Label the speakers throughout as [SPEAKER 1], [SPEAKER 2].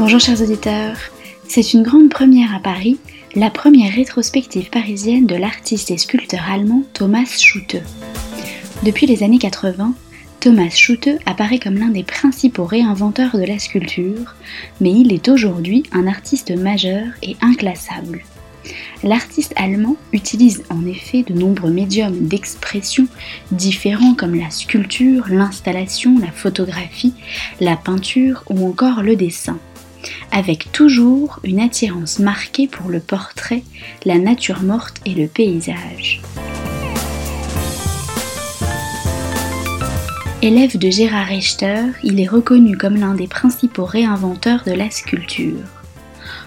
[SPEAKER 1] Bonjour chers auditeurs, c'est une grande première à Paris, la première rétrospective parisienne de l'artiste et sculpteur allemand Thomas Schutte. Depuis les années 80, Thomas Schutte apparaît comme l'un des principaux réinventeurs de la sculpture, mais il est aujourd'hui un artiste majeur et inclassable. L'artiste allemand utilise en effet de nombreux médiums d'expression différents comme la sculpture, l'installation, la photographie, la peinture ou encore le dessin avec toujours une attirance marquée pour le portrait, la nature morte et le paysage. Élève de Gérard Richter, il est reconnu comme l'un des principaux réinventeurs de la sculpture.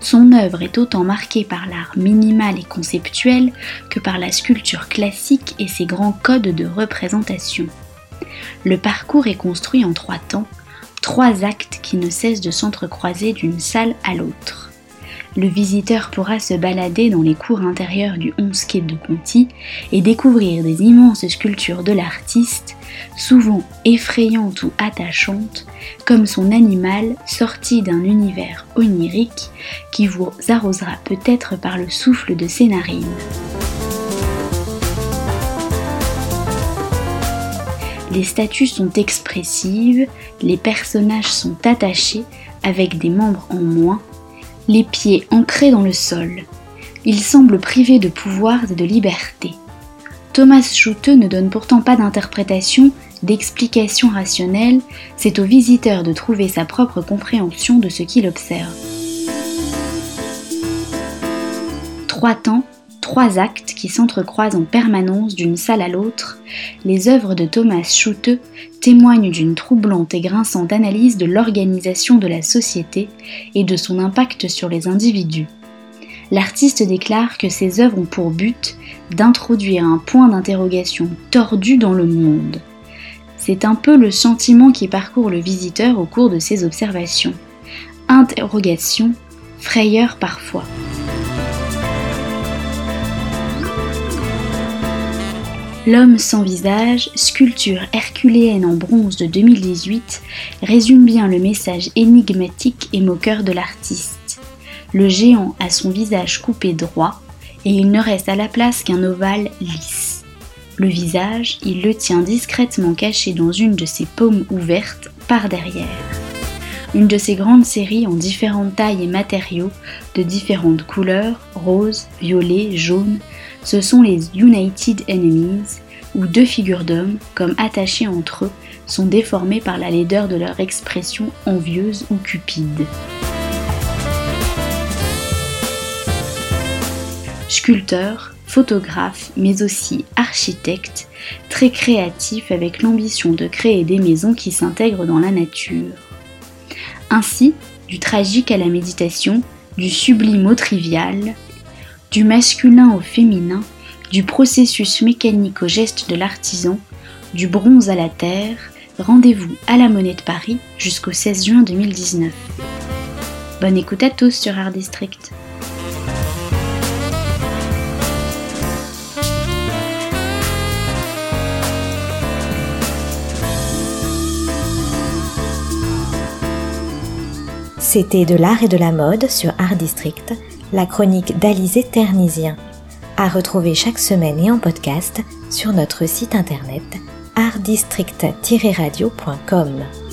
[SPEAKER 1] Son œuvre est autant marquée par l'art minimal et conceptuel que par la sculpture classique et ses grands codes de représentation. Le parcours est construit en trois temps, trois actes qui ne cessent de s'entrecroiser d'une salle à l'autre. Le visiteur pourra se balader dans les cours intérieures du 11 quai de Conti et découvrir des immenses sculptures de l'artiste, souvent effrayantes ou attachantes, comme son animal sorti d'un univers onirique qui vous arrosera peut-être par le souffle de ses narines. Les statues sont expressives, les personnages sont attachés avec des membres en moins, les pieds ancrés dans le sol. Ils semblent privés de pouvoir et de liberté. Thomas Schutte ne donne pourtant pas d'interprétation, d'explication rationnelle, c'est au visiteur de trouver sa propre compréhension de ce qu'il observe. Trois temps trois actes qui s'entrecroisent en permanence d'une salle à l'autre, les œuvres de Thomas Schutte témoignent d'une troublante et grinçante analyse de l'organisation de la société et de son impact sur les individus. L'artiste déclare que ses œuvres ont pour but d'introduire un point d'interrogation tordu dans le monde. C'est un peu le sentiment qui parcourt le visiteur au cours de ses observations. Interrogation, frayeur parfois. L'homme sans visage, sculpture herculéenne en bronze de 2018, résume bien le message énigmatique et moqueur de l'artiste. Le géant a son visage coupé droit et il ne reste à la place qu'un ovale lisse. Le visage, il le tient discrètement caché dans une de ses paumes ouvertes par derrière. Une de ces grandes séries en différentes tailles et matériaux, de différentes couleurs, rose, violet, jaune, ce sont les United Enemies, où deux figures d'hommes, comme attachées entre eux, sont déformées par la laideur de leur expression envieuse ou cupide. Sculpteur, photographe, mais aussi architecte, très créatif avec l'ambition de créer des maisons qui s'intègrent dans la nature. Ainsi, du tragique à la méditation, du sublime au trivial, du masculin au féminin, du processus mécanique au geste de l'artisan, du bronze à la terre, rendez-vous à la Monnaie de Paris jusqu'au 16 juin 2019. Bonne écoute à tous sur Art District.
[SPEAKER 2] C'était de l'art et de la mode sur Art District la chronique d'Alizé Ternisien, à retrouver chaque semaine et en podcast sur notre site internet artdistrict-radio.com.